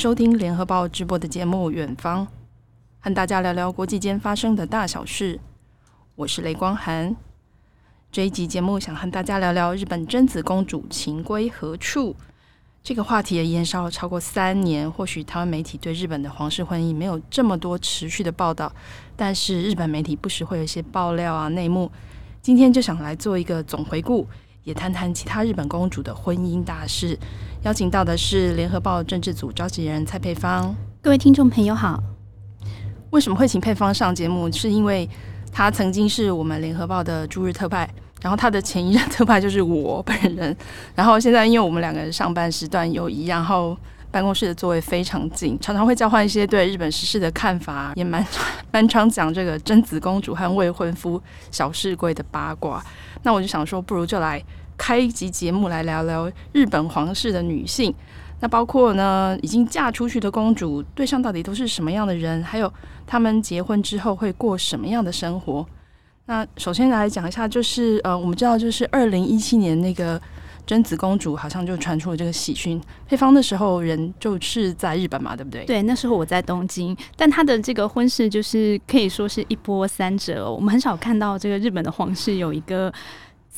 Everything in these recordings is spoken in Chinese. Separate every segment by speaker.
Speaker 1: 收听联合报直播的节目《远方》，和大家聊聊国际间发生的大小事。我是雷光涵。这一集节目想和大家聊聊日本真子公主情归何处。这个话题也延烧了超过三年。或许台湾媒体对日本的皇室婚姻没有这么多持续的报道，但是日本媒体不时会有一些爆料啊、内幕。今天就想来做一个总回顾，也谈谈其他日本公主的婚姻大事。邀请到的是联合报政治组召集人蔡佩芳。
Speaker 2: 各位听众朋友好。
Speaker 1: 为什么会请佩芳上节目？是因为她曾经是我们联合报的驻日特派，然后她的前一任特派就是我本人。然后现在因为我们两个人上班时段有一样，然后办公室的座位非常近，常常会交换一些对日本时事的看法，也蛮 蛮常讲这个真子公主和未婚夫小室圭的八卦。那我就想说，不如就来。开一集节目来聊聊日本皇室的女性，那包括呢已经嫁出去的公主，对象到底都是什么样的人？还有他们结婚之后会过什么样的生活？那首先来讲一下，就是呃，我们知道就是二零一七年那个贞子公主好像就传出了这个喜讯，配方的时候人就是在日本嘛，对不对？
Speaker 2: 对，那时候我在东京，但她的这个婚事就是可以说是一波三折。我们很少看到这个日本的皇室有一个。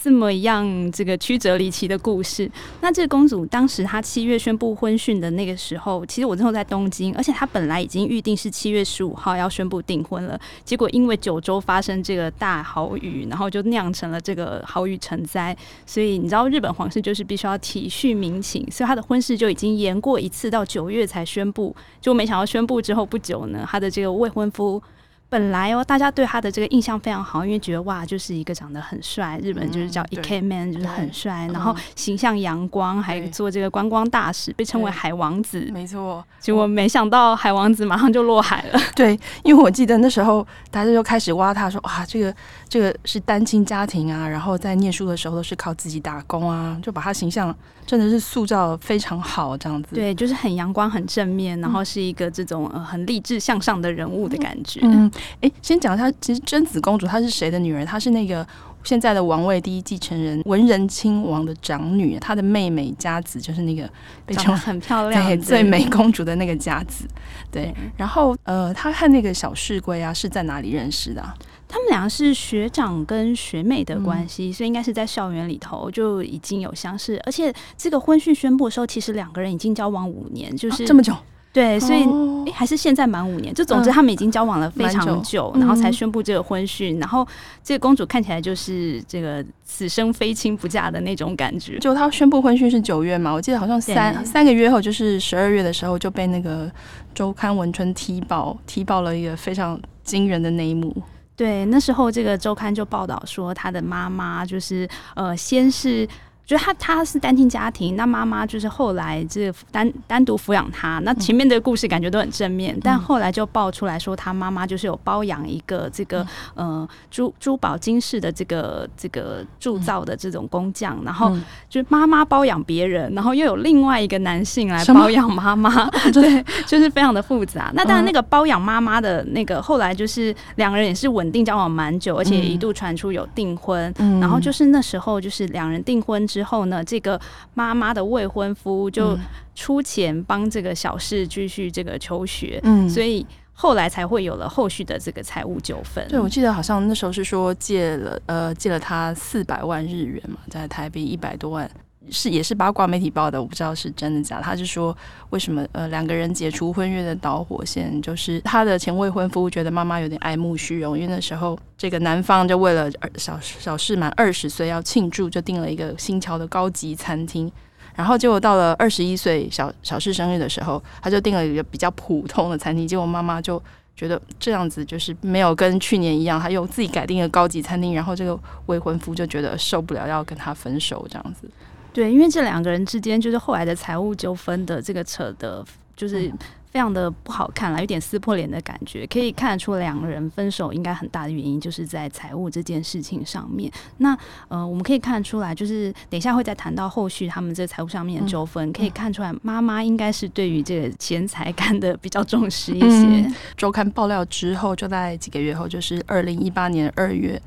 Speaker 2: 这么样，这个曲折离奇的故事。那这个公主当时她七月宣布婚讯的那个时候，其实我之后在东京，而且她本来已经预定是七月十五号要宣布订婚了。结果因为九州发生这个大豪雨，然后就酿成了这个豪雨成灾。所以你知道日本皇室就是必须要体恤民情，所以她的婚事就已经延过一次到九月才宣布。就没想到宣布之后不久呢，她的这个未婚夫。本来哦，大家对他的这个印象非常好，因为觉得哇，就是一个长得很帅，日本就是叫 ikemen，就是很帅，然后形象阳光，还做这个观光大使，被称为海王子。没错，结果没想到海王子马上就落海了。对，因为我记得那时候大家就开始挖他说，哇，这个这个是单亲家庭啊，然后在念书的时候都是靠自己打工啊，就把他形象真的是塑造非常好，这样子。对，就是很阳光、很正面，然后是一个这种呃很励志向上的人物的感觉。嗯。哎，先讲一下，其实贞子公主她是谁的女儿？她是那个现在的王位第一继承人文仁亲王的长女，她的妹妹佳子就是那个被称很漂亮、对最美公主的那个佳子。对，然后呃，她和那个小室圭啊是在哪里认识的啊？他们两个是学长跟学妹的关系，嗯，所以应该是在校园里头就已经有相识，而且这个婚讯宣布的时候，其实两个人已经交往五年，就是，啊，这么久。对，所以、还是现在满五年。就总之，他们已经交往了非常久，嗯久，然后才宣布这个婚讯、嗯。然后这个公主看起来就是这个此生非亲不嫁的那种感觉。就她宣布婚讯是九月嘛，我记得好像三三个月后，就是十二月的时候就被那个周刊文春踢爆，踢爆了一个非常惊人的那一幕。对，那时候这个周刊就报道说，她的妈妈就是呃，先是。就他他是单亲家庭，那妈妈就是后来这单单独抚养他。那前面的故事感觉都很正面，嗯、但后来就爆出来说，他妈妈就是有包养一个这个、嗯、呃珠珠宝金饰的这个这个铸造的这种工匠，然后就妈妈包养别人，然后又有另外一个男性来包养妈妈，对，就是非常的复杂。那当然，那个包养妈妈的那个后来就是两个人也是稳定交往蛮久，而且一度传出有订婚、嗯，然后就是那时候就是两人订婚。之后呢，这个妈妈的未婚夫就出钱帮这个小事继续这个求学，嗯，所以后来才会有了后续的这个财务纠纷。对，我记得好像那时候是说借了呃借了他四百万日元嘛，在台币一百多万。是也是八卦媒体报的，我不知道是真的假的。他是说，为什么呃两个人解除婚约的导火线，就是他的前未婚夫觉得妈妈有点爱慕虚荣，因为那时候这个男方就为了小小室满二十岁要庆祝，就订了一个新桥的高级餐厅。然后结果到了二十一岁小小事生日的时候，他就订了一个比较普通的餐厅。结果妈妈就觉得这样子就是没有跟去年一样，他又自己改订了高级餐厅。然后这个未婚夫就觉得受不了，要跟他分手这样子。对，因为这两个人之间就是后来的财务纠纷的这个扯的，就是非常的不好看了，有点撕破脸的感觉，可以看得出两个人分手应该很大的原因就是在财务这件事情上面。那呃，我们可以看得出来，就是等一下会再谈到后续他们这个财务上面的纠纷，可以看出来妈妈应该是对于这个钱财看得比较重视一些。
Speaker 1: 嗯、周刊爆料之后，就在几个月后，就是二零一八年二月，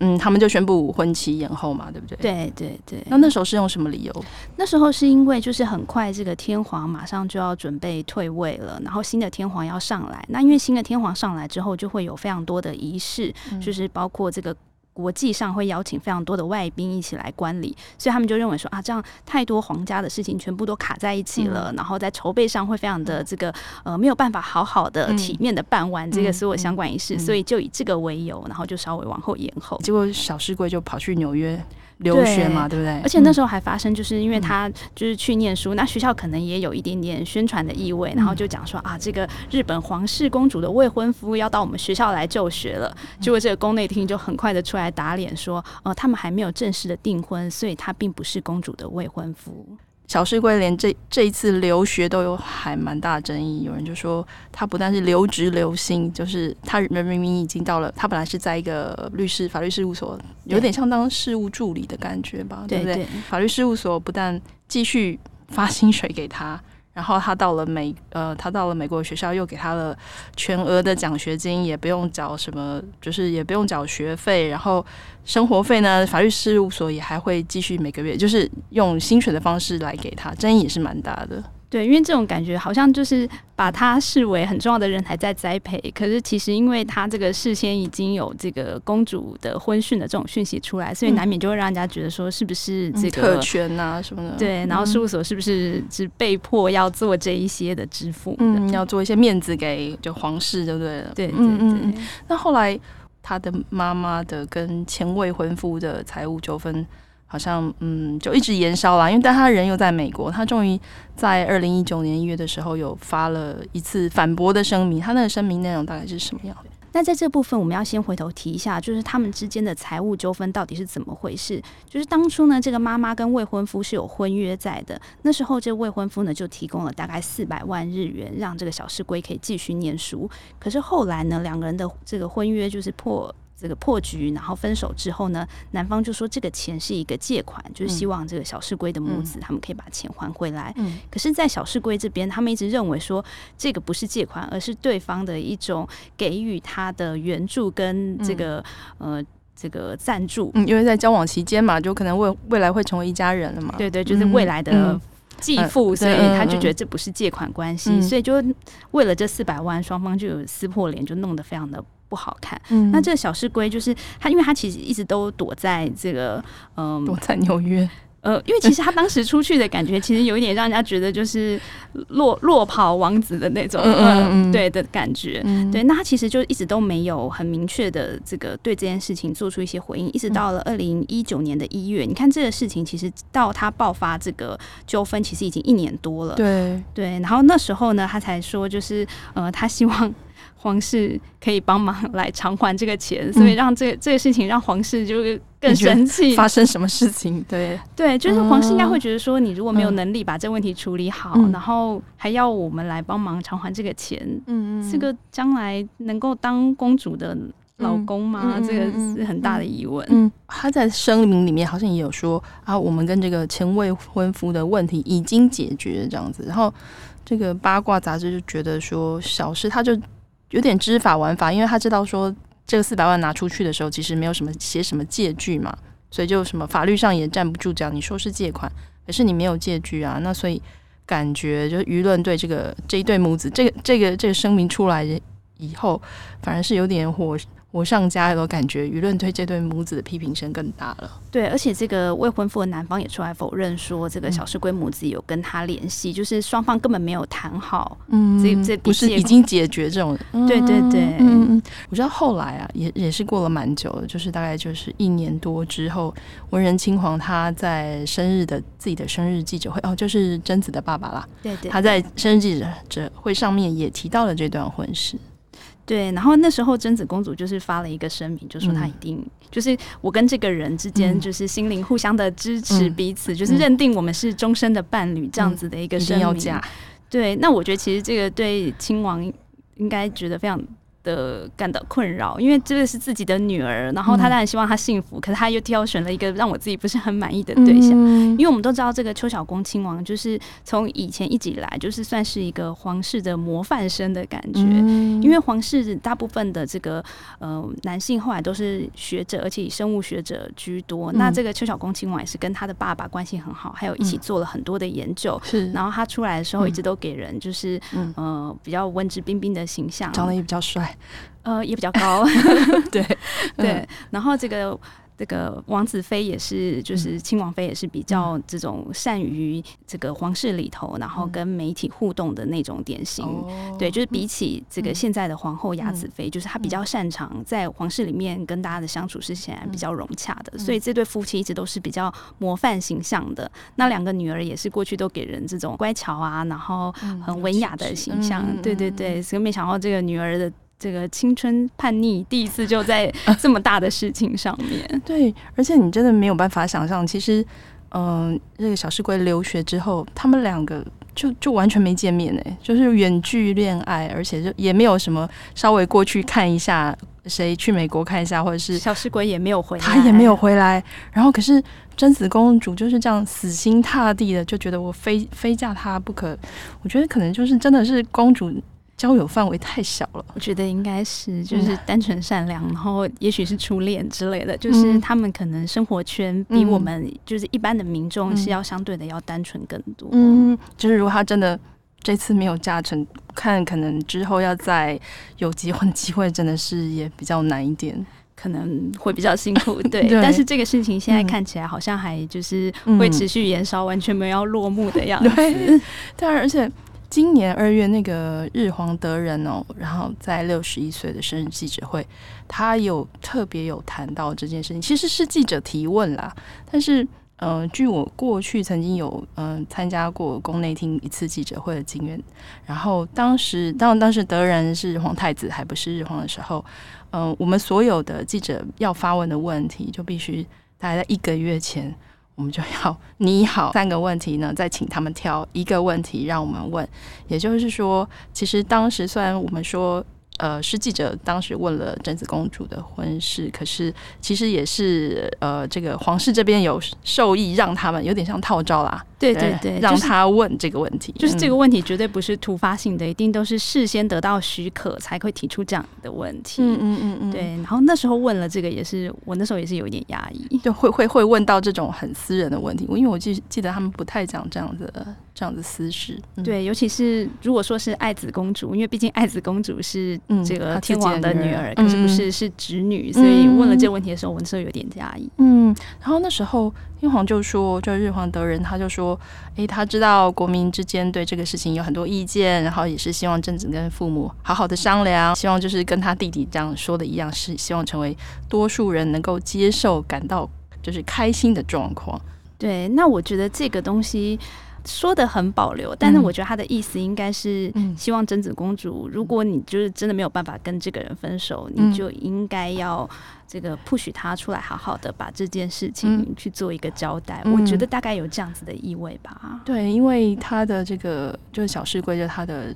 Speaker 1: 嗯，他们就宣布婚期延后嘛，对不对？
Speaker 2: 对对对。
Speaker 1: 那那时候是用什么理由？
Speaker 2: 那时候是因为就是很快这个天皇马上就要准备退位了。然后新的天皇要上来，那因为新的天皇上来之后，就会有非常多的仪式，嗯、就是包括这个国际上会邀请非常多的外宾一起来观礼，所以他们就认为说啊，这样太多皇家的事情全部都卡在一起了，嗯、然后在筹备上会非常的这个呃没有办法好好的体面的办完这个所有相关仪式，嗯嗯嗯、所以就以这个为由，然后就稍微往后延后。
Speaker 1: 结果小室圭就跑去纽约。留学嘛，对，不对？
Speaker 2: 而且那时候还发生，就是因为他就是去念书，嗯、那学校可能也有一点点宣传的意味，嗯、然后就讲说啊，这个日本皇室公主的未婚夫要到我们学校来就学了。结果这个宫内厅就很快的出来打脸说，呃，他们还没有正式的订婚，所以他并不是公主的未婚夫。
Speaker 1: 小室圭连这这一次留学都有还蛮大的争议，有人就说他不但是留职留薪，就是他人明明已经到了，他本来是在一个律师法律事务所，有点像当事务助理的感觉吧，对，对不对？法律事务所不但继续发薪水给他。然后他到了美，呃，他到了美国学校，又给他了全额的奖学金，也不用缴什么，就是也不用缴学费。然后生活费呢，法律事务所也还会继续每个月，就是用薪水的方式来给他，争议也是蛮大的。
Speaker 2: 对，因为这种感觉好像就是把他视为很重要的人还在栽培，可是其实因为他这个事先已经有这个公主的婚讯的这种讯息出来，所以难免就会让人家觉得说是不是这个
Speaker 1: 特权啊什么的。
Speaker 2: 对，然后事务所是不是是被迫要做这一些的支付？
Speaker 1: 嗯，要做一些面子给就皇室，对不对？
Speaker 2: 对对对，对。
Speaker 1: 那后来他的妈妈的跟前未婚夫的财务纠纷。好像嗯，就一直延烧了，因为但他人又在美国，他终于在二零一九年一月的时候有发了一次反驳的声明。他那个声明内容大概是什么样的？
Speaker 2: 那在这部分，我们要先回头提一下，就是他们之间的财务纠纷到底是怎么回事？就是当初呢，这个妈妈跟未婚夫是有婚约在的，那时候这未婚夫呢就提供了大概四百万日元，让这个小室圭可以继续念书。可是后来呢，两个人的这个婚约就是破。这个破局，然后分手之后呢，男方就说这个钱是一个借款，就是希望这个小室圭的母子他们可以把钱还回来。嗯，可是，在小室圭这边，他们一直认为说这个不是借款，而是对方的一种给予他的援助跟这个、嗯、呃这个赞助。
Speaker 1: 嗯，因为在交往期间嘛，就可能未未来会成为一家人了嘛。
Speaker 2: 对对，就是未来的继父，嗯嗯、所以他就觉得这不是借款关系，嗯、所以就为了这四百万，双方就有撕破脸，就弄得非常的。不好看。嗯，那这个小室圭就是他，因为他其实一直都躲在这个，嗯，
Speaker 1: 躲在纽约。
Speaker 2: 呃，因为其实他当时出去的感觉，其实有一点让人家觉得就是落落跑王子的那种，嗯嗯嗯，对的感觉。嗯、对，那他其实就一直都没有很明确的这个对这件事情做出一些回应，一直到了二零一九年的一月，你看这个事情其实到他爆发这个纠纷，其实已经一年多了。
Speaker 1: 对
Speaker 2: 对，然后那时候呢，他才说就是呃，他希望。皇室可以帮忙来偿还这个钱，所以让这个、这个事情让皇室就是更生气。
Speaker 1: 发生什么事情？对
Speaker 2: 对，就是皇室应该会觉得说，你如果没有能力把这个问题处理好，嗯、然后还要我们来帮忙偿还这个钱，嗯嗯，这个将来能够当公主的老公吗？嗯、这个是很大的疑问。
Speaker 1: 嗯，他在声明里面好像也有说啊，我们跟这个前未婚夫的问题已经解决这样子。然后这个八卦杂志就觉得说，小事他就。有点知法玩法，因为他知道说这个四百万拿出去的时候，其实没有什么写什么借据嘛，所以就什么法律上也站不住脚。你说是借款，可是你没有借据啊，那所以感觉就是舆论对这个这一对母子，这个这个这个声明出来以后，反而是有点火。火上家都，感觉舆论对这对母子的批评声更大了。
Speaker 2: 对，而且这个未婚夫的男方也出来否认说，这个小室圭母子有跟他联系，嗯、就是双方根本没有谈好。嗯，这这
Speaker 1: 不是已经解决这种？
Speaker 2: 嗯、对对对，
Speaker 1: 嗯嗯。我知道后来啊，也也是过了蛮久了，就是大概就是一年多之后，文人亲王他在生日的自己的生日记者会，哦，就是贞子的爸爸啦。
Speaker 2: 对，对对，
Speaker 1: 他在生日记者会上面也提到了这段婚事。
Speaker 2: 对，然后那时候贞子公主就是发了一个声明，就说她一定、嗯、就是我跟这个人之间就是心灵互相的支持彼此，嗯、就是认定我们是终身的伴侣这样子的一个声明。嗯、要。对，那我觉得其实这个对亲王应该觉得非常。的感到困扰，因为这个是自己的女儿，然后她当然希望她幸福，嗯、可是她又挑选了一个让我自己不是很满意的对象。嗯、因为我们都知道，这个邱小公亲王就是从以前一直以来就是算是一个皇室的模范生的感觉。嗯、因为皇室大部分的这个呃男性后来都是学者，而且以生物学者居多。嗯、那这个邱小公亲王也是跟他的爸爸关系很好，还有一起做了很多的研究。是、嗯，然后他出来的时候一直都给人就是、嗯、呃比较文质彬彬的形象，
Speaker 1: 长得也比较帅。
Speaker 2: 呃，也比较高，
Speaker 1: 对
Speaker 2: 对。嗯、然后这个这个王子妃也是，就是亲王妃也是比较这种善于这个皇室里头，然后跟媒体互动的那种典型。嗯、对，就是比起这个现在的皇后雅子妃，嗯、就是她比较擅长在皇室里面跟大家的相处是显然比较融洽的。嗯、所以这对夫妻一直都是比较模范形象的。那两个女儿也是过去都给人这种乖巧啊，然后很文雅的形象。嗯、对对对，所以没想到这个女儿的。这个青春叛逆第一次就在 这么大的事情上面，
Speaker 1: 啊、对，而且你真的没有办法想象，其实，嗯、呃，这个小石龟留学之后，他们两个就就完全没见面哎，就是远距恋爱，而且就也没有什么稍微过去看一下，谁去美国看一下，或者是
Speaker 2: 小石鬼也没有回来，
Speaker 1: 他也没有回来，然后可是贞子公主就是这样死心塌地的就觉得我非非嫁他不可，我觉得可能就是真的是公主。交友范围太小了，
Speaker 2: 我觉得应该是就是单纯善良，嗯、然后也许是初恋之类的，就是他们可能生活圈比我们就是一般的民众是要相对的要单纯更多。
Speaker 1: 嗯，就是如果他真的这次没有嫁成，看可能之后要再有结婚机会，真的是也比较难一点，
Speaker 2: 可能会比较辛苦。对，对。但是这个事情现在看起来好像还就是会持续延烧，完全没有要落幕的样 子。
Speaker 1: 对，对，而且。今年二月，那个日皇德仁哦，然后在六十一岁的生日记者会，他有特别有谈到这件事情，其实是记者提问啦。但是，嗯、呃，据我过去曾经有嗯、呃、参加过宫内厅一次记者会的经验，然后当时当当时德仁是皇太子还不是日皇的时候，嗯、我们所有的记者要发问的问题，就必须大概在一个月前。我们就要拟好三个问题呢，再请他们挑一个问题让我们问。也就是说，其实当时虽然我们说。呃，是记者当时问了贞子公主的婚事，可是其实也是呃，这个皇室这边有授意让他们有点像套招啦，
Speaker 2: 对对对，
Speaker 1: 让他问这个问题，
Speaker 2: 就是、就是这个问题绝对不是突发性的，嗯、一定都是事先得到许可才会提出这样的问题。嗯嗯嗯嗯，对。然后那时候问了这个，也是我那时候也是有一点压抑，
Speaker 1: 就会会会问到这种很私人的问题，因为我记记得他们不太讲这样的。这样的私事，
Speaker 2: 嗯、对，尤其是如果说是爱子公主，因为毕竟爱子公主是这个天王的女儿，嗯、可是不是是侄女，嗯、所以问了这个问题的时候，我那时候有点压抑。
Speaker 1: 嗯，然后那时候英皇就说，就日皇德仁他就说，诶，他知道国民之间对这个事情有很多意见，然后也是希望贞子跟父母好好的商量，希望就是跟他弟弟这样说的一样，是希望成为多数人能够接受、感到就是开心的状况。
Speaker 2: 对，那我觉得这个东西。说的很保留，但是我觉得他的意思应该是希望贞子公主，如果你就是真的没有办法跟这个人分手，你就应该要这个 push 他出来，好好的把这件事情去做一个交代。我觉得大概有这样子的意味吧。
Speaker 1: 对，因为他的这个就是小室圭，就他的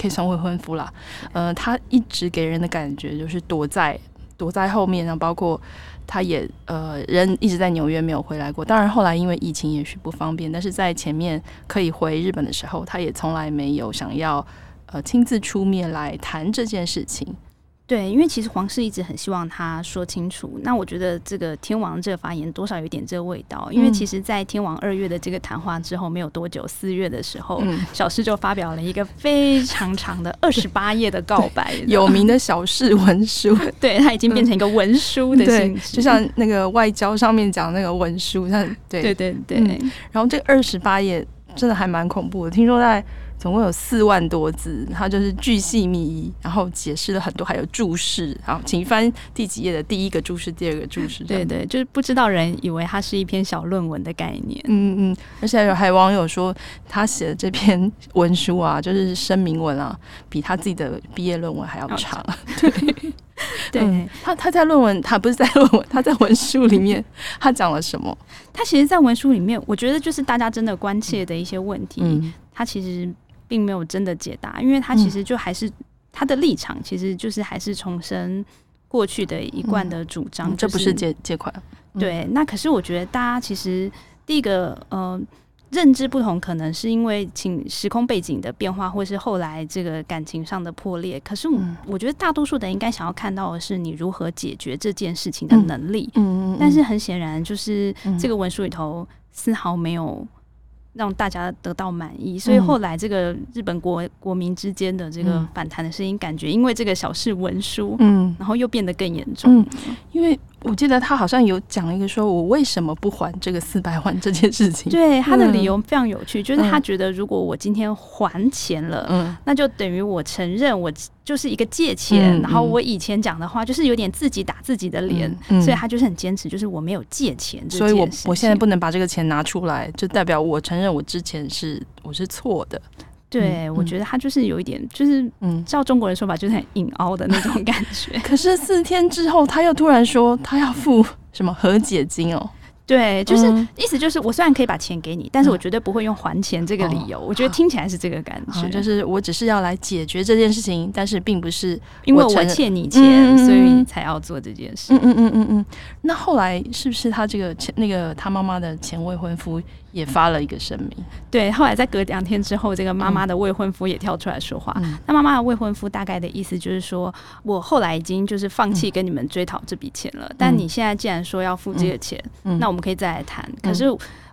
Speaker 1: 可以算未婚夫啦。呃，他一直给人的感觉就是躲在躲在后面，然后包括。他也呃人一直在纽约没有回来过，当然后来因为疫情也许不方便，但是在前面可以回日本的时候，他也从来没有想要呃亲自出面来谈这件事情。
Speaker 2: 对，因为其实皇室一直很希望他说清楚。那我觉得这个天王这个发言多少有点这个味道，因为其实，在天王二月的这个谈话之后没有多久，四月的时候，嗯、小诗就发表了一个非常长的二十八页的告白，
Speaker 1: 有名的小事文书。
Speaker 2: 对，它已经变成一个文书的形式，
Speaker 1: 就像那个外交上面讲那个文书，像对
Speaker 2: 对对对、
Speaker 1: 嗯。然后这二十八页真的还蛮恐怖的，听说在。总共有四万多字，他就是巨细靡遗，然后解释了很多，还有注释。好，请翻第几页的第一个注释，第二个注释。
Speaker 2: 对对，就是不知道人以为它是一篇小论文的概念。
Speaker 1: 嗯嗯，而且有还有网友说，他写的这篇文书啊，就是声明文啊，比他自己的毕业论文还要长。对
Speaker 2: 对、嗯，
Speaker 1: 他他在论文，他不是在论文，他在文书里面，他讲了什么？
Speaker 2: 他其实，在文书里面，我觉得就是大家真的关切的一些问题，嗯、他其实。并没有真的解答，因为他其实就还是他的立场，其实就是还是重申过去的一贯的主张，
Speaker 1: 这不是借借款。
Speaker 2: 对，那可是我觉得大家其实第一个呃。认知不同，可能是因为情时空背景的变化，或是后来这个感情上的破裂。可是我我觉得大多数的人应该想要看到的是你如何解决这件事情的能力。嗯嗯，嗯。但是很显然，就是这个文书里头丝毫没有让大家得到满意，所以后来这个日本国国民之间的这个反弹的声音，感觉因为这个小事文书，嗯，然后又变得更严重。
Speaker 1: 嗯，因为。我记得他好像有讲一个说，我为什么不还这个四百万这件事情？
Speaker 2: 对，他的理由非常有趣，就是他觉得如果我今天还钱了，嗯，那就等于我承认我就是一个借钱，然后我以前讲的话就是有点自己打自己的脸，所以他就是很坚持，就是我没有借钱，
Speaker 1: 所以我我现在不能把这个钱拿出来，就代表我承认我之前是我是错的。
Speaker 2: 对，嗯、我觉得他就是有一点，就是嗯，照中国人说法，就是很硬凹的那种感觉。
Speaker 1: 可是四天之后，他又突然说他要付什么和解金哦。
Speaker 2: 对，就是、嗯、意思就是，我虽然可以把钱给你，但是我绝对不会用还钱这个理由。嗯、我觉得听起来是这个感觉，
Speaker 1: 嗯、就是我只是要来解决这件事情，但是并不是
Speaker 2: 因为我欠你钱，嗯、所以才要做这件事。
Speaker 1: 嗯嗯嗯嗯嗯。那后来是不是他这个前那个他妈妈的前未婚夫也发了一个声明？
Speaker 2: 对，后来在隔两天之后，这个妈妈的未婚夫也跳出来说话。嗯、那妈妈的未婚夫大概的意思就是说，我后来已经就是放弃跟你们追讨这笔钱了，嗯、但你现在既然说要付这个钱，那我们可以再来谈。可是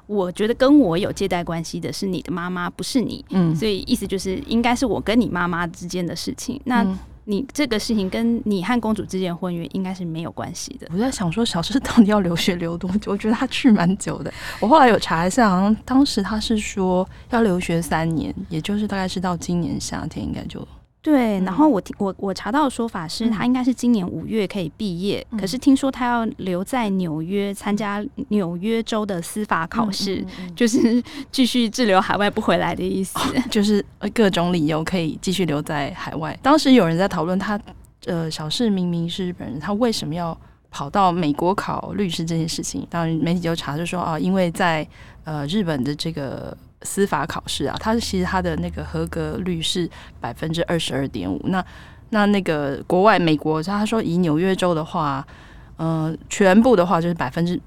Speaker 2: 我觉得跟我有借贷关系的是你的妈妈，不是你。嗯，所以意思就是应该是我跟你妈妈之间的事情。那。你这个事情跟你和公主之间婚约应该是没有关系的。
Speaker 1: 我在想说，小诗到底要留学留多久？我觉得他去蛮久的。我后来有查一下，好像当时他是说要留学三年，也就是大概是到今年夏天应该就。
Speaker 2: 对，然后我听我我查到的说法是他应该是今年五月可以毕业，嗯、可是听说他要留在纽约参加纽约州的司法考试，嗯嗯嗯、就是继续滞留海外不回来的意思，
Speaker 1: 哦、就是各种理由可以继续留在海外。当时有人在讨论他，呃，小事明明是日本人，他为什么要跑到美国考律师这件事情？当然媒体就查就说啊，因为在呃日本的这个。司法考试啊，他其实他的那个合格率是百分之二十二点五。那那那个国外美国，他说以纽约州的话，嗯、呃，全部的话就是百分之，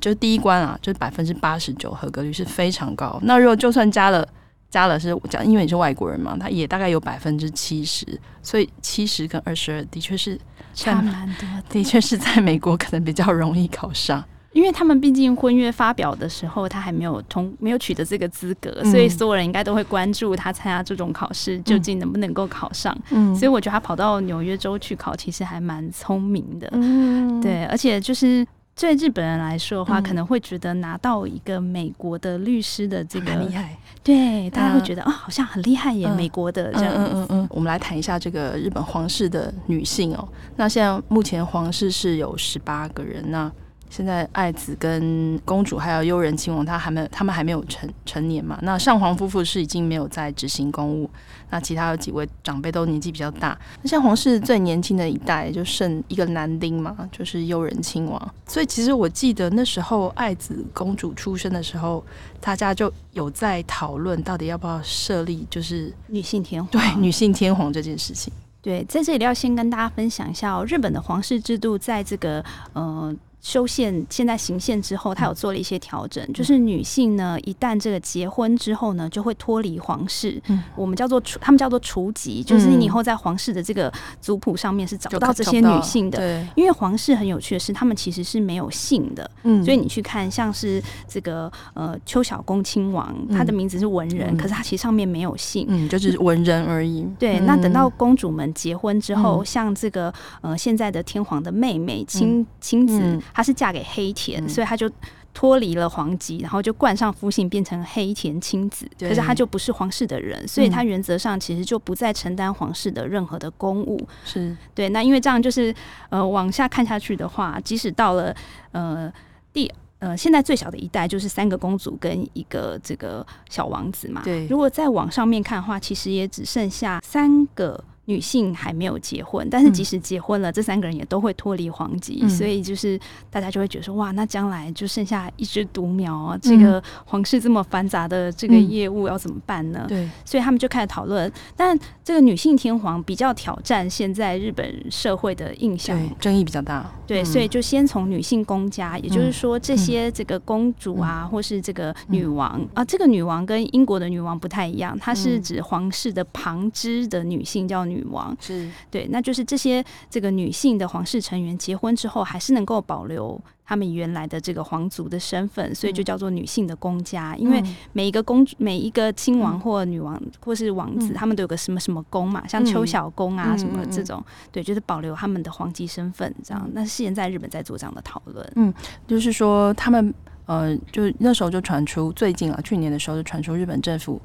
Speaker 1: 就是第一关啊，就是百分之八十九合格率是非常高。那如果就算加了加了是讲，因为你是外国人嘛，他也大概有百分之七十。所以七十跟二十二的确是
Speaker 2: 差蛮多的，
Speaker 1: 的确是在美国可能比较容易考上。
Speaker 2: 因为他们毕竟婚约发表的时候，他还没有通，没有取得这个资格，嗯、所以所有人应该都会关注他参加这种考试究竟能不能够考上。嗯，所以我觉得他跑到纽约州去考，其实还蛮聪明的。嗯，对，而且就是对日本人来说的话，嗯、可能会觉得拿到一个美国的律师的这个
Speaker 1: 很厉害，
Speaker 2: 对，大家会觉得啊、哦，好像很厉害耶，嗯、美国的这样。嗯嗯嗯。
Speaker 1: 我们来谈一下这个日本皇室的女性哦。那现在目前皇室是有十八个人那。现在爱子跟公主还有悠仁亲王，他还没他们还没有成成年嘛？那上皇夫妇是已经没有在执行公务，那其他有几位长辈都年纪比较大。那像皇室最年轻的一代就剩一个男丁嘛，就是悠仁亲王。所以其实我记得那时候爱子公主出生的时候，大家就有在讨论到底要不要设立就是
Speaker 2: 女性天皇，
Speaker 1: 对女性天皇这件事情。
Speaker 2: 对，在这里要先跟大家分享一下哦，日本的皇室制度在这个呃。修宪现在行宪之后，他有做了一些调整，嗯、就是女性呢，一旦这个结婚之后呢，就会脱离皇室，嗯、我们叫做除，他们叫做除籍，嗯、就是你以后在皇室的这个族谱上面是找不到这些女性的。对，因为皇室很有趣的是，他们其实是没有姓的，嗯，所以你去看像是这个呃邱小公亲王，他的名字是文人，嗯、可是他其实上面没有姓，
Speaker 1: 嗯，就是文人而已。
Speaker 2: 对，嗯、那等到公主们结婚之后，嗯、像这个呃现在的天皇的妹妹亲亲子。嗯她是嫁给黑田，嗯、所以她就脱离了皇籍，然后就冠上夫姓，变成黑田亲子。可是她就不是皇室的人，所以她原则上其实就不再承担皇室的任何的公务。是对。那因为这样，就是呃往下看下去的话，即使到了呃第呃现在最小的一代，就是三个公主跟一个这个小王子嘛。对。如果再往上面看的话，其实也只剩下三个。女性还没有结婚，但是即使结婚了，嗯、这三个人也都会脱离皇籍，嗯、所以就是大家就会觉得说，哇，那将来就剩下一只独苗啊！这个皇室这么繁杂的这个业务要怎么办呢？嗯、对，所以他们就开始讨论。但这个女性天皇比较挑战现在日本社会的印象，
Speaker 1: 争议比较大。
Speaker 2: 对，所以就先从女性公家，嗯、也就是说这些这个公主啊，嗯、或是这个女王、嗯、啊，这个女王跟英国的女王不太一样，她是指皇室的旁支的女性叫女王，
Speaker 1: 是。
Speaker 2: 对，那就是这些这个女性的皇室成员结婚之后，还是能够保留他们原来的这个皇族的身份，所以就叫做女性的公家。因为每一个公主、每一个亲王或女王或是王子，他们都有个什么什么宫嘛，像邱小宫啊什么这种，对，就是保留他们的皇籍身份这样。那现在日本在做这样的讨论，
Speaker 1: 嗯，就是说他们呃，就那时候就传出最近啊，去年的时候就传出日本政府。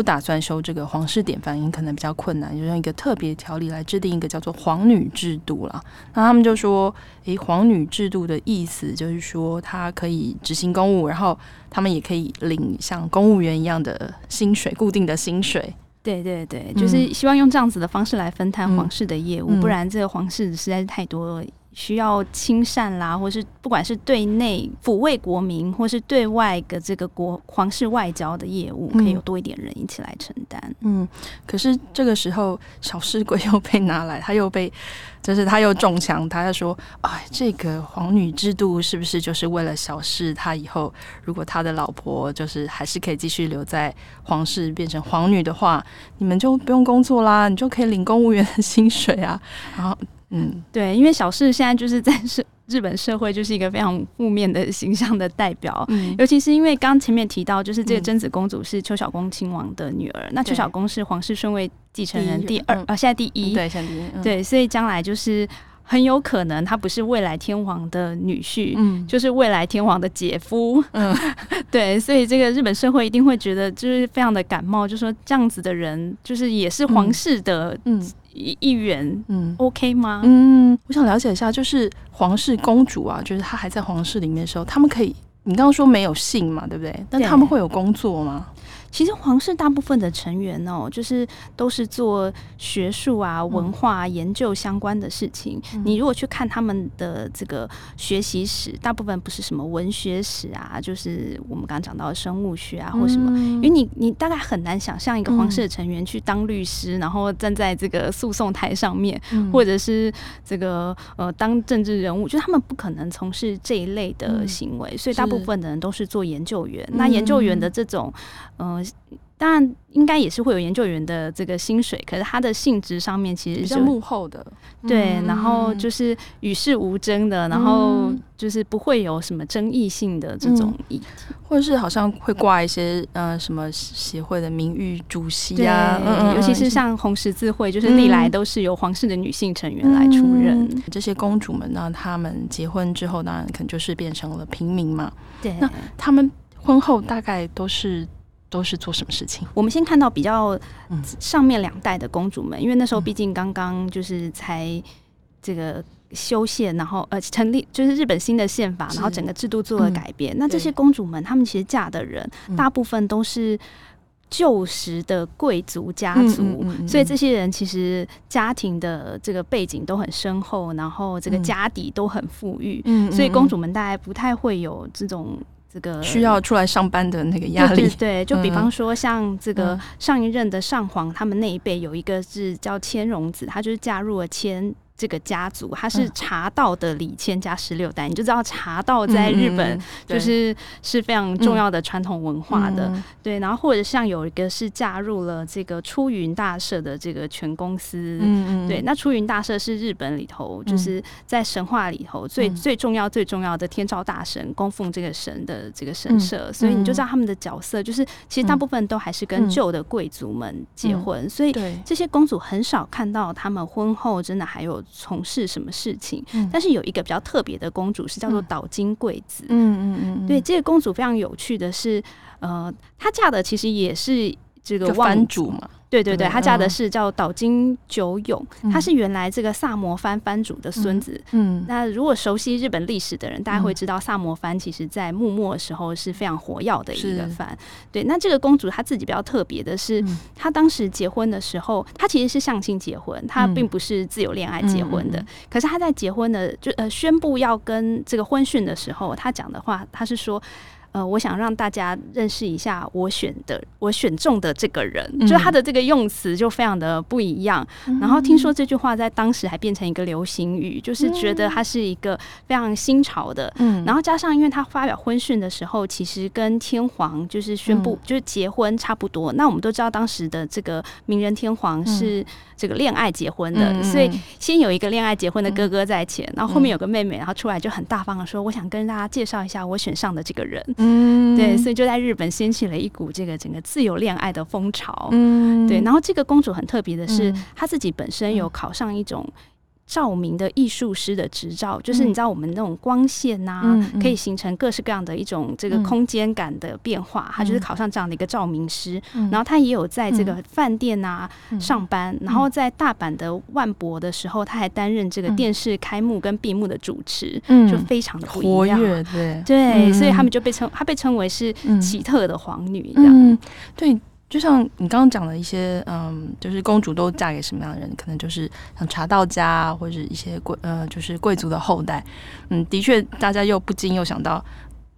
Speaker 1: 不打算收这个皇室典范，因可能比较困难，就用一个特别条例来制定一个叫做皇女制度了。那他们就说，诶，皇女制度的意思就是说，她可以执行公务，然后他们也可以领像公务员一样的薪水，固定的薪水。
Speaker 2: 对对对，就是希望用这样子的方式来分摊皇室的业务，嗯、不然这个皇室实在是太多了。需要亲善啦，或是不管是对内抚慰国民，或是对外的这个国皇室外交的业务，可以有多一点人一起来承担。
Speaker 1: 嗯，可是这个时候小室圭又被拿来，他又被，就是他又中枪，他就说：“哎，这个皇女制度是不是就是为了小事他以后如果他的老婆就是还是可以继续留在皇室变成皇女的话，你们就不用工作啦，你就可以领公务员的薪水啊。”然后。
Speaker 2: 嗯，对，因为小事现在就是在社 日本社会就是一个非常负面的形象的代表，嗯，尤其是因为刚前面提到，就是这个贞子公主是邱小公亲王的女儿，嗯、那邱小公是皇室顺位继承人第二，啊、现在第一，
Speaker 1: 对，现在第一，嗯、
Speaker 2: 对，所以将来就是很有可能他不是未来天皇的女婿，嗯，就是未来天皇的姐夫，嗯，对，所以这个日本社会一定会觉得就是非常的感冒，就说这样子的人就是也是皇室的，嗯。嗯一一员，嗯，OK 吗？
Speaker 1: 嗯，我想了解一下，就是皇室公主啊，就是她还在皇室里面的时候，他们可以，你刚刚说没有姓嘛，对不对？但他们会有工作吗？
Speaker 2: 其实皇室大部分的成员哦，就是都是做学术啊、文化研究相关的事情。嗯、你如果去看他们的这个学习史，大部分不是什么文学史啊，就是我们刚刚讲到的生物学啊或什么。嗯、因为你你大概很难想象一个皇室的成员去当律师，嗯、然后站在这个诉讼台上面，嗯、或者是这个呃当政治人物，就他们不可能从事这一类的行为。嗯、所以大部分的人都是做研究员。那研究员的这种嗯。呃当然，应该也是会有研究员的这个薪水，可是他的性质上面其实是
Speaker 1: 幕后的，
Speaker 2: 对，然后就是与世无争的，然后就是不会有什么争议性的这种议题，
Speaker 1: 或者是好像会挂一些呃什么协会的名誉主席啊，
Speaker 2: 尤其是像红十字会，就是历来都是由皇室的女性成员来出任。
Speaker 1: 这些公主们呢，她们结婚之后，当然可能就是变成了平民嘛，
Speaker 2: 对，
Speaker 1: 那她们婚后大概都是。都是做什么事情？
Speaker 2: 我们先看到比较上面两代的公主们，嗯、因为那时候毕竟刚刚就是才这个修宪，然后呃成立就是日本新的宪法，然后整个制度做了改变。嗯、那这些公主们，她们其实嫁的人大部分都是旧时的贵族家族，嗯嗯嗯嗯、所以这些人其实家庭的这个背景都很深厚，然后这个家底都很富裕，所以公主们大概不太会有这种。这个
Speaker 1: 需要出来上班的那个压力，
Speaker 2: 对，对，对，就比方说像这个上一任的上皇，他们那一辈有一个是叫千荣子，他就是嫁入了千。这个家族，他是茶道的李谦家十六代，嗯、你就知道茶道在日本就是是非常重要的传统文化的。嗯、对，然后或者像有一个是嫁入了这个出云大社的这个全公司，嗯、对，那出云大社是日本里头就是在神话里头最、嗯、最重要最重要的天照大神供奉这个神的这个神社，嗯、所以你就知道他们的角色就是其实大部分都还是跟旧的贵族们结婚，嗯、所以这些公主很少看到他们婚后真的还有。从事什么事情？嗯、但是有一个比较特别的公主是叫做岛津贵子。嗯嗯嗯，对，这个公主非常有趣的是，呃，她嫁的其实也是这个望族嘛。对对对，他嫁的是叫岛津久永，嗯、他是原来这个萨摩藩藩主的孙子。嗯，那如果熟悉日本历史的人，大家会知道萨摩藩其实在幕末的时候是非常活跃的一个藩。对，那这个公主她自己比较特别的是，她、嗯、当时结婚的时候，她其实是相亲结婚，她并不是自由恋爱结婚的。嗯、可是她在结婚的就呃宣布要跟这个婚讯的时候，她讲的话，她是说。呃，我想让大家认识一下我选的、我选中的这个人，嗯、就他的这个用词就非常的不一样。嗯、然后听说这句话在当时还变成一个流行语，就是觉得他是一个非常新潮的。嗯，然后加上因为他发表婚讯的时候，其实跟天皇就是宣布就是结婚差不多。嗯、那我们都知道当时的这个名人天皇是这个恋爱结婚的，嗯、所以先有一个恋爱结婚的哥哥在前，然后后面有个妹妹，然后出来就很大方的说：“我想跟大家介绍一下我选上的这个人。”嗯，对，所以就在日本掀起了一股这个整个自由恋爱的风潮。嗯，对，然后这个公主很特别的是，她自己本身有考上一种。照明的艺术师的执照，就是你知道我们那种光线呐、啊，嗯、可以形成各式各样的一种这个空间感的变化。嗯、他就是考上这样的一个照明师，嗯、然后他也有在这个饭店啊、嗯、上班，然后在大阪的万博的时候，他还担任这个电视开幕跟闭幕的主持，嗯、就非常的不一样。对。所以他们就被称，他被称为是奇特的皇女这样。
Speaker 1: 嗯，对。就像你刚刚讲的一些，嗯，就是公主都嫁给什么样的人？可能就是像茶道家，或者一些贵，呃，就是贵族的后代。嗯，的确，大家又不禁又想到。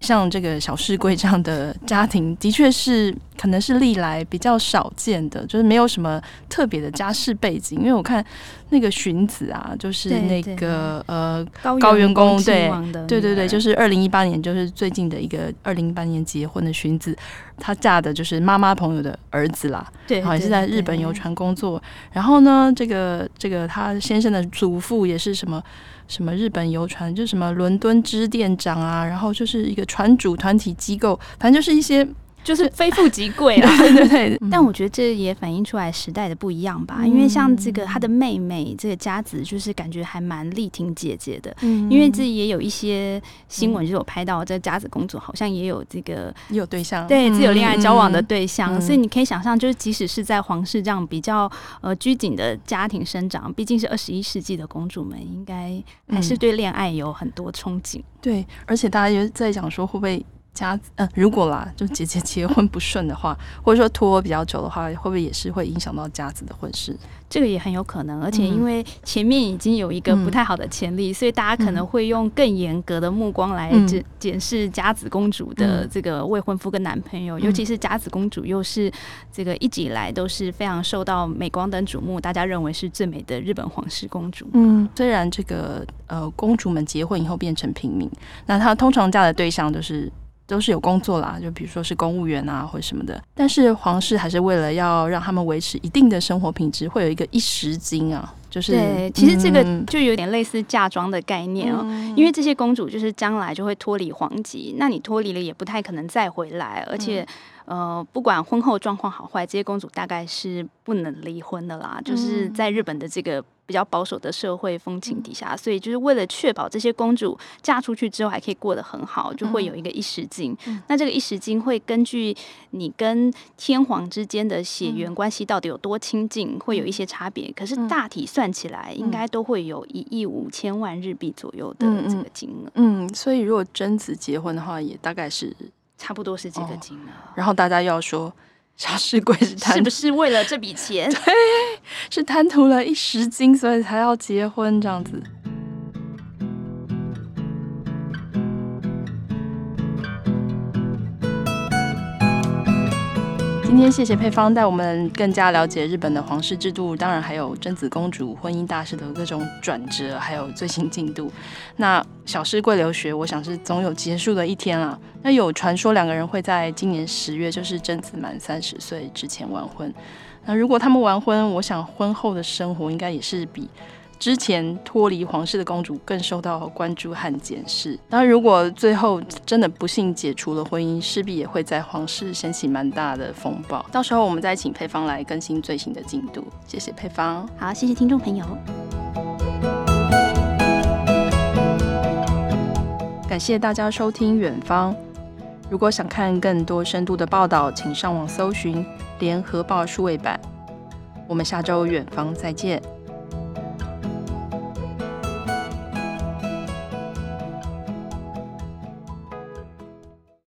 Speaker 1: 像这个小市贵这样的家庭，的确是可能是历来比较少见的，就是没有什么特别的家世背景。因为我看那个荀子啊，就是那个呃高员工，对对对对，就是二零一八年，就是最近的一个二零一八年结婚的荀子，她嫁的就是妈妈朋友的儿子啦，对，好像是在日本游船工作。然后呢，这个这个他先生的祖父也是什么？什么日本游船，就什么伦敦支店长啊，然后就是一个船主团体机构，反正就是一些。
Speaker 2: 就是非富即贵啊，
Speaker 1: 对对对。
Speaker 2: 但我觉得这也反映出来时代的不一样吧，因为像这个他的妹妹这个佳子，就是感觉还蛮力挺姐姐的。嗯，因为这也有一些新闻就有拍到，这佳子公主好像也有这个
Speaker 1: 也有对象，
Speaker 2: 对，自有恋爱交往的对象。所以你可以想象，就是即使是在皇室这样比较呃拘谨的家庭生长，毕竟是二十一世纪的公主们，应该还是对恋爱有很多憧憬。
Speaker 1: 对，而且大家也在讲说会不会。家嗯，如果啦，就姐姐结婚不顺的话，或者说拖比较久的话，会不会也是会影响到家子的婚事？
Speaker 2: 这个也很有可能，而且因为前面已经有一个不太好的潜力，嗯、所以大家可能会用更严格的目光来检检视家子公主的这个未婚夫跟男朋友，嗯、尤其是家子公主又是这个一直以来都是非常受到镁光灯瞩目，大家认为是最美的日本皇室公主。
Speaker 1: 嗯，虽然这个呃公主们结婚以后变成平民，那她通常嫁的对象都是。都是有工作啦，就比如说是公务员啊，或者什么的。但是皇室还是为了要让他们维持一定的生活品质，会有一个一十金啊，就是
Speaker 2: 对，其实这个就有点类似嫁妆的概念哦，嗯、因为这些公主就是将来就会脱离皇籍，那你脱离了也不太可能再回来，而且。呃，不管婚后状况好坏，这些公主大概是不能离婚的啦。嗯、就是在日本的这个比较保守的社会风情底下，嗯、所以就是为了确保这些公主嫁出去之后还可以过得很好，就会有一个一时金。嗯、那这个一时金会根据你跟天皇之间的血缘关系到底有多亲近，嗯、会有一些差别。可是大体算起来，应该都会有一亿五千万日币左右的这个金额。
Speaker 1: 嗯，嗯，所以如果贞子结婚的话，也大概是。
Speaker 2: 差不多是这个金额，
Speaker 1: 然后大家又要说小市贵是贪，
Speaker 2: 是不是为了这笔钱？
Speaker 1: 对，是贪图了一时金，所以才要结婚这样子。今天谢谢配方带我们更加了解日本的皇室制度，当然还有贞子公主婚姻大事的各种转折，还有最新进度。那小室贵留学，我想是总有结束的一天了。那有传说两个人会在今年十月，就是贞子满三十岁之前完婚。那如果他们完婚，我想婚后的生活应该也是比。之前脱离皇室的公主更受到关注和检视。当然，如果最后真的不幸解除了婚姻，势必也会在皇室掀起蛮大的风暴。到时候我们再请配方来更新最新的进度。谢谢配方，
Speaker 2: 好，谢谢听众朋友，
Speaker 1: 感谢大家收听《远方》。如果想看更多深度的报道，请上网搜寻《联合报》数位版。我们下周远方再见。